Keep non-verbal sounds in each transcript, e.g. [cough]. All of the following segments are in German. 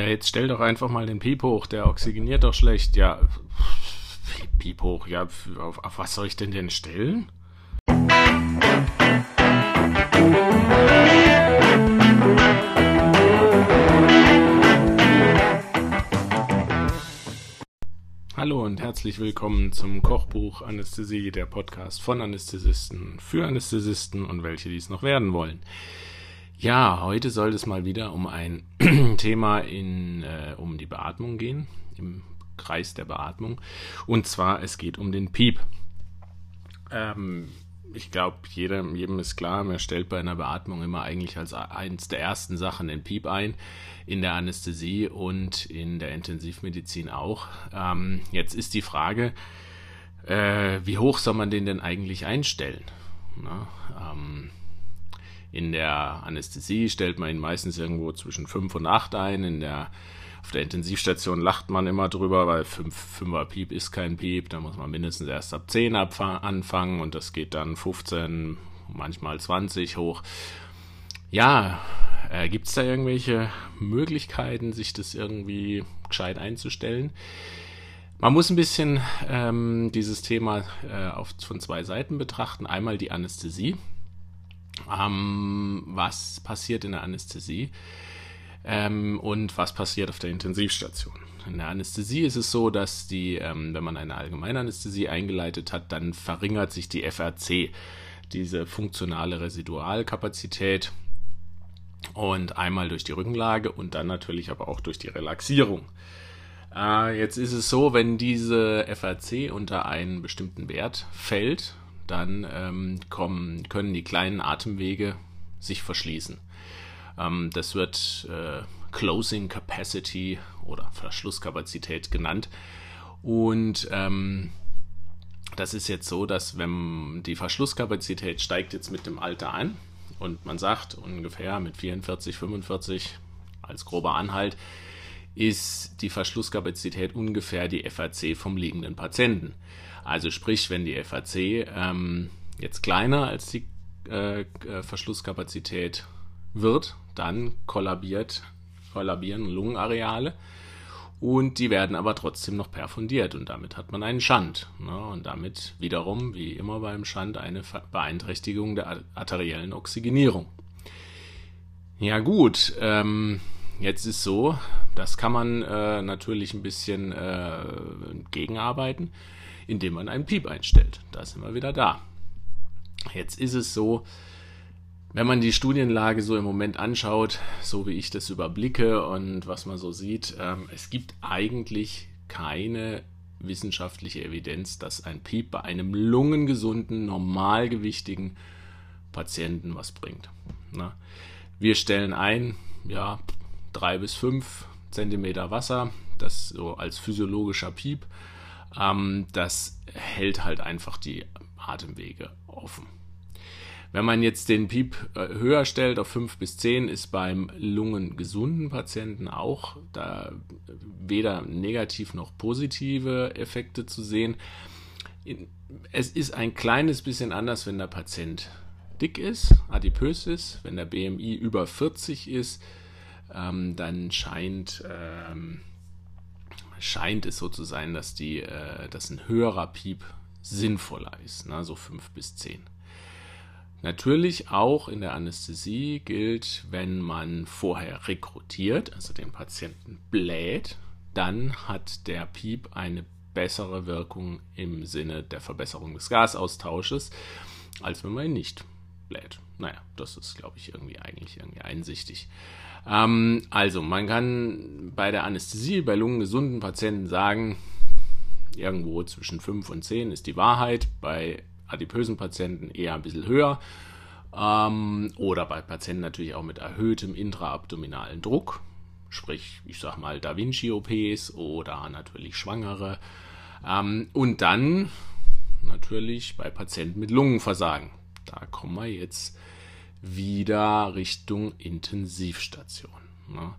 Ja, jetzt stell doch einfach mal den Piep hoch, der oxygeniert doch schlecht. Ja, Piep hoch, ja, auf, auf was soll ich denn denn stellen? Hallo und herzlich willkommen zum Kochbuch Anästhesie, der Podcast von Anästhesisten für Anästhesisten und welche dies noch werden wollen. Ja, heute soll es mal wieder um ein [clears throat] Thema in, äh, um die Beatmung gehen, im Kreis der Beatmung. Und zwar, es geht um den Piep. Ähm, ich glaube, jedem, ist klar, man stellt bei einer Beatmung immer eigentlich als eins der ersten Sachen den Piep ein, in der Anästhesie und in der Intensivmedizin auch. Ähm, jetzt ist die Frage, äh, wie hoch soll man den denn eigentlich einstellen? Na, ähm, in der Anästhesie stellt man ihn meistens irgendwo zwischen 5 und 8 ein. In der, auf der Intensivstation lacht man immer drüber, weil 5, er Piep ist kein Piep. Da muss man mindestens erst ab 10 anfangen und das geht dann 15, manchmal 20 hoch. Ja, äh, gibt es da irgendwelche Möglichkeiten, sich das irgendwie gescheit einzustellen? Man muss ein bisschen ähm, dieses Thema äh, auf, von zwei Seiten betrachten. Einmal die Anästhesie ähm, was passiert in der Anästhesie ähm, und was passiert auf der Intensivstation. In der Anästhesie ist es so, dass die, ähm, wenn man eine Allgemeinanästhesie eingeleitet hat, dann verringert sich die FRC, diese funktionale Residualkapazität, und einmal durch die Rückenlage und dann natürlich aber auch durch die Relaxierung. Äh, jetzt ist es so, wenn diese FRC unter einen bestimmten Wert fällt, dann ähm, kommen, können die kleinen Atemwege sich verschließen. Ähm, das wird äh, Closing Capacity oder Verschlusskapazität genannt. Und ähm, das ist jetzt so, dass wenn die Verschlusskapazität steigt jetzt mit dem Alter an und man sagt ungefähr mit 44, 45 als grober Anhalt, ist die Verschlusskapazität ungefähr die FAC vom liegenden Patienten. Also sprich, wenn die FAC ähm, jetzt kleiner als die äh, äh, Verschlusskapazität wird, dann kollabiert, kollabieren Lungenareale und die werden aber trotzdem noch perfundiert und damit hat man einen Schand. Ne? Und damit wiederum, wie immer beim Schand, eine Beeinträchtigung der arteriellen Oxygenierung. Ja gut, ähm, jetzt ist so, das kann man äh, natürlich ein bisschen äh, gegenarbeiten indem man einen Piep einstellt. Da sind wir wieder da. Jetzt ist es so, wenn man die Studienlage so im Moment anschaut, so wie ich das überblicke und was man so sieht, ähm, es gibt eigentlich keine wissenschaftliche Evidenz, dass ein Piep bei einem lungengesunden, normalgewichtigen Patienten was bringt. Wir stellen ein, ja, drei bis fünf Zentimeter Wasser, das so als physiologischer Piep. Ähm, das hält halt einfach die Atemwege offen. Wenn man jetzt den Piep äh, höher stellt auf 5 bis 10, ist beim lungengesunden Patienten auch da weder negativ noch positive Effekte zu sehen. Es ist ein kleines bisschen anders, wenn der Patient dick ist, adipös ist. Wenn der BMI über 40 ist, ähm, dann scheint ähm, scheint es so zu sein, dass, die, äh, dass ein höherer Piep sinnvoller ist, ne? so 5 bis 10. Natürlich auch in der Anästhesie gilt, wenn man vorher rekrutiert, also den Patienten bläht, dann hat der Piep eine bessere Wirkung im Sinne der Verbesserung des Gasaustausches, als wenn man ihn nicht bläht. Naja, das ist, glaube ich, irgendwie eigentlich irgendwie einsichtig. Ähm, also, man kann bei der Anästhesie bei lungengesunden Patienten sagen, irgendwo zwischen 5 und 10 ist die Wahrheit. Bei adipösen Patienten eher ein bisschen höher. Ähm, oder bei Patienten natürlich auch mit erhöhtem intraabdominalen Druck. Sprich, ich sag mal Da Vinci-OPs oder natürlich Schwangere. Ähm, und dann natürlich bei Patienten mit Lungenversagen. Da kommen wir jetzt wieder Richtung Intensivstation. Ne?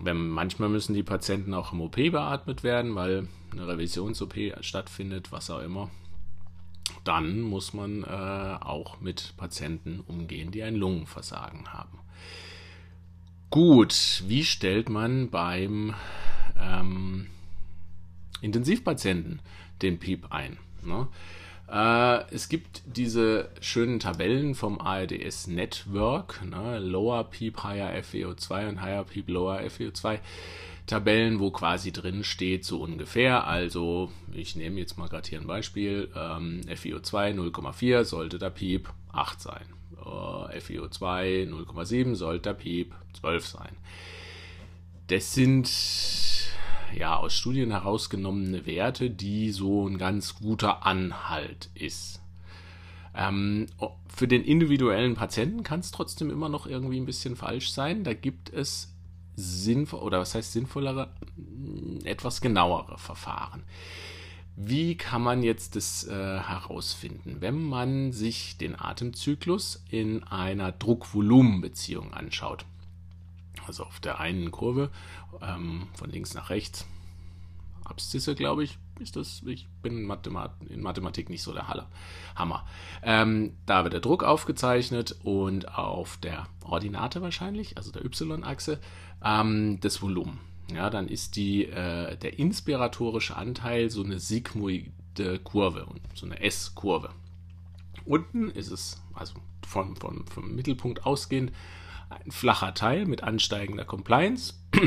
Wenn, manchmal müssen die Patienten auch im OP beatmet werden, weil eine Revisions-OP stattfindet, was auch immer. Dann muss man äh, auch mit Patienten umgehen, die ein Lungenversagen haben. Gut, wie stellt man beim ähm, Intensivpatienten den PIEP ein? Ne? Äh, es gibt diese schönen Tabellen vom ARDS Network, ne? Lower PEEP, Higher FeO2 und Higher PEEP, Lower FeO2 Tabellen, wo quasi drin steht, so ungefähr. Also, ich nehme jetzt mal gerade hier ein Beispiel. Ähm, FeO2 0,4 sollte der PEEP 8 sein. Äh, FeO2 0,7 sollte der PEEP 12 sein. Das sind ja, aus Studien herausgenommene Werte, die so ein ganz guter Anhalt ist. Ähm, für den individuellen Patienten kann es trotzdem immer noch irgendwie ein bisschen falsch sein. Da gibt es sinnvoll oder was heißt sinnvollere, etwas genauere Verfahren. Wie kann man jetzt das äh, herausfinden? Wenn man sich den Atemzyklus in einer Druck-Volumen-Beziehung anschaut also auf der einen Kurve ähm, von links nach rechts. Abszisse, glaube ich, ist das. Ich bin in, Mathemat in Mathematik nicht so der Halle. Hammer. Ähm, da wird der Druck aufgezeichnet und auf der Ordinate wahrscheinlich, also der Y-Achse, ähm, das Volumen. Ja, dann ist die, äh, der inspiratorische Anteil so eine sigmoide Kurve, so eine S-Kurve. Unten ist es, also von, von, vom Mittelpunkt ausgehend, ein flacher Teil mit ansteigender Compliance. [clears throat]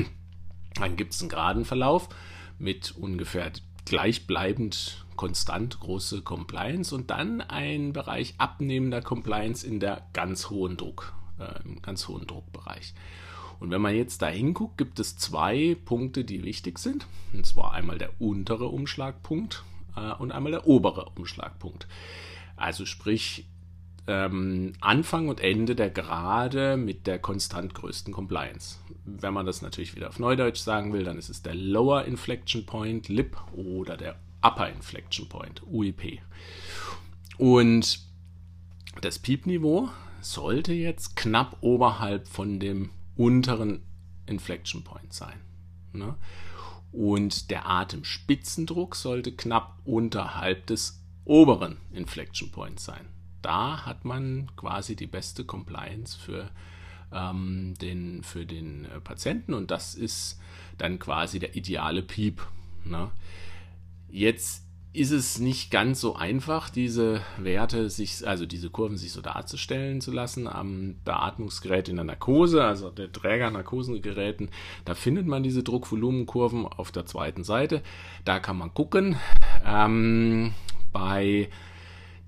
Dann gibt es einen geraden Verlauf mit ungefähr gleichbleibend konstant große Compliance und dann ein Bereich abnehmender Compliance in der ganz hohen Druck, äh, im ganz hohen Druckbereich. Und wenn man jetzt da hinguckt, gibt es zwei Punkte, die wichtig sind. Und zwar einmal der untere Umschlagpunkt äh, und einmal der obere Umschlagpunkt. Also sprich, ähm, Anfang und Ende der Gerade mit der konstant größten Compliance. Wenn man das natürlich wieder auf Neudeutsch sagen will, dann ist es der Lower Inflection Point, LIP, oder der Upper Inflection Point, UIP. Und das Piep-Niveau sollte jetzt knapp oberhalb von dem unteren Inflection Point sein. Ne? Und der Atemspitzendruck sollte knapp unterhalb des oberen Inflection Points sein da hat man quasi die beste Compliance für, ähm, den, für den äh, Patienten und das ist dann quasi der ideale Piep. Ne? Jetzt ist es nicht ganz so einfach, diese Werte sich, also diese Kurven sich so darzustellen zu lassen am Beatmungsgerät in der Narkose, also der Träger-Narkosengeräten. Da findet man diese Druckvolumenkurven auf der zweiten Seite. Da kann man gucken. Ähm, bei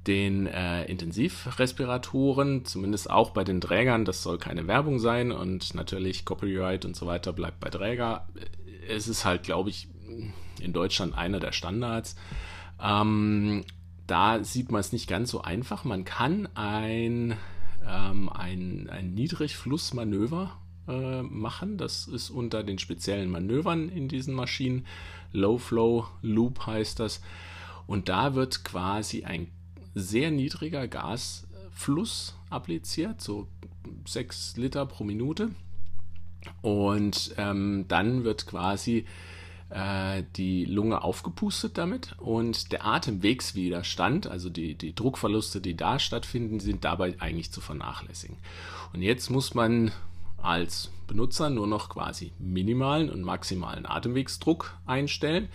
den äh, Intensivrespiratoren, zumindest auch bei den Trägern. Das soll keine Werbung sein und natürlich Copyright und so weiter bleibt bei Träger. Es ist halt, glaube ich, in Deutschland einer der Standards. Ähm, da sieht man es nicht ganz so einfach. Man kann ein, ähm, ein, ein Niedrigflussmanöver äh, machen. Das ist unter den speziellen Manövern in diesen Maschinen. Low Flow Loop heißt das. Und da wird quasi ein sehr niedriger Gasfluss appliziert, so 6 Liter pro Minute. Und ähm, dann wird quasi äh, die Lunge aufgepustet damit und der Atemwegswiderstand, also die, die Druckverluste, die da stattfinden, sind dabei eigentlich zu vernachlässigen. Und jetzt muss man als Benutzer nur noch quasi minimalen und maximalen Atemwegsdruck einstellen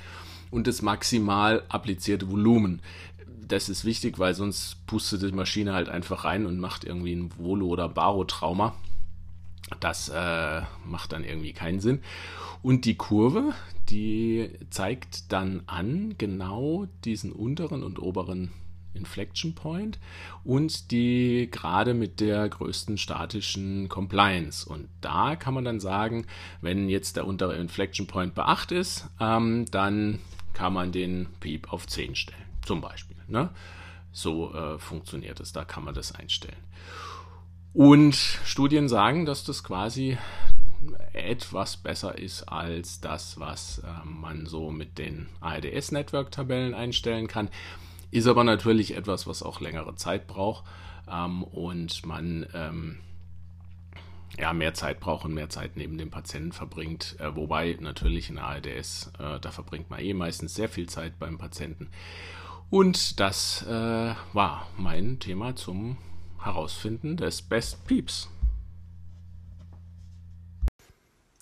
und das maximal applizierte Volumen das ist wichtig, weil sonst pustet die Maschine halt einfach rein und macht irgendwie ein Volo- oder Barotrauma. Das äh, macht dann irgendwie keinen Sinn. Und die Kurve, die zeigt dann an genau diesen unteren und oberen Inflection Point und die gerade mit der größten statischen Compliance. Und da kann man dann sagen, wenn jetzt der untere Inflection Point 8 ist, ähm, dann kann man den Piep auf 10 stellen, zum Beispiel. Ne? So äh, funktioniert es, da kann man das einstellen. Und Studien sagen, dass das quasi etwas besser ist als das, was äh, man so mit den ARDS-Network-Tabellen einstellen kann. Ist aber natürlich etwas, was auch längere Zeit braucht ähm, und man ähm, ja, mehr Zeit braucht und mehr Zeit neben dem Patienten verbringt. Äh, wobei natürlich in ARDS, äh, da verbringt man eh meistens sehr viel Zeit beim Patienten. Und das äh, war mein Thema zum Herausfinden des Best Peeps.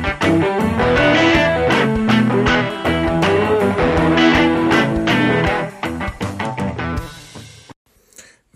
Thank you.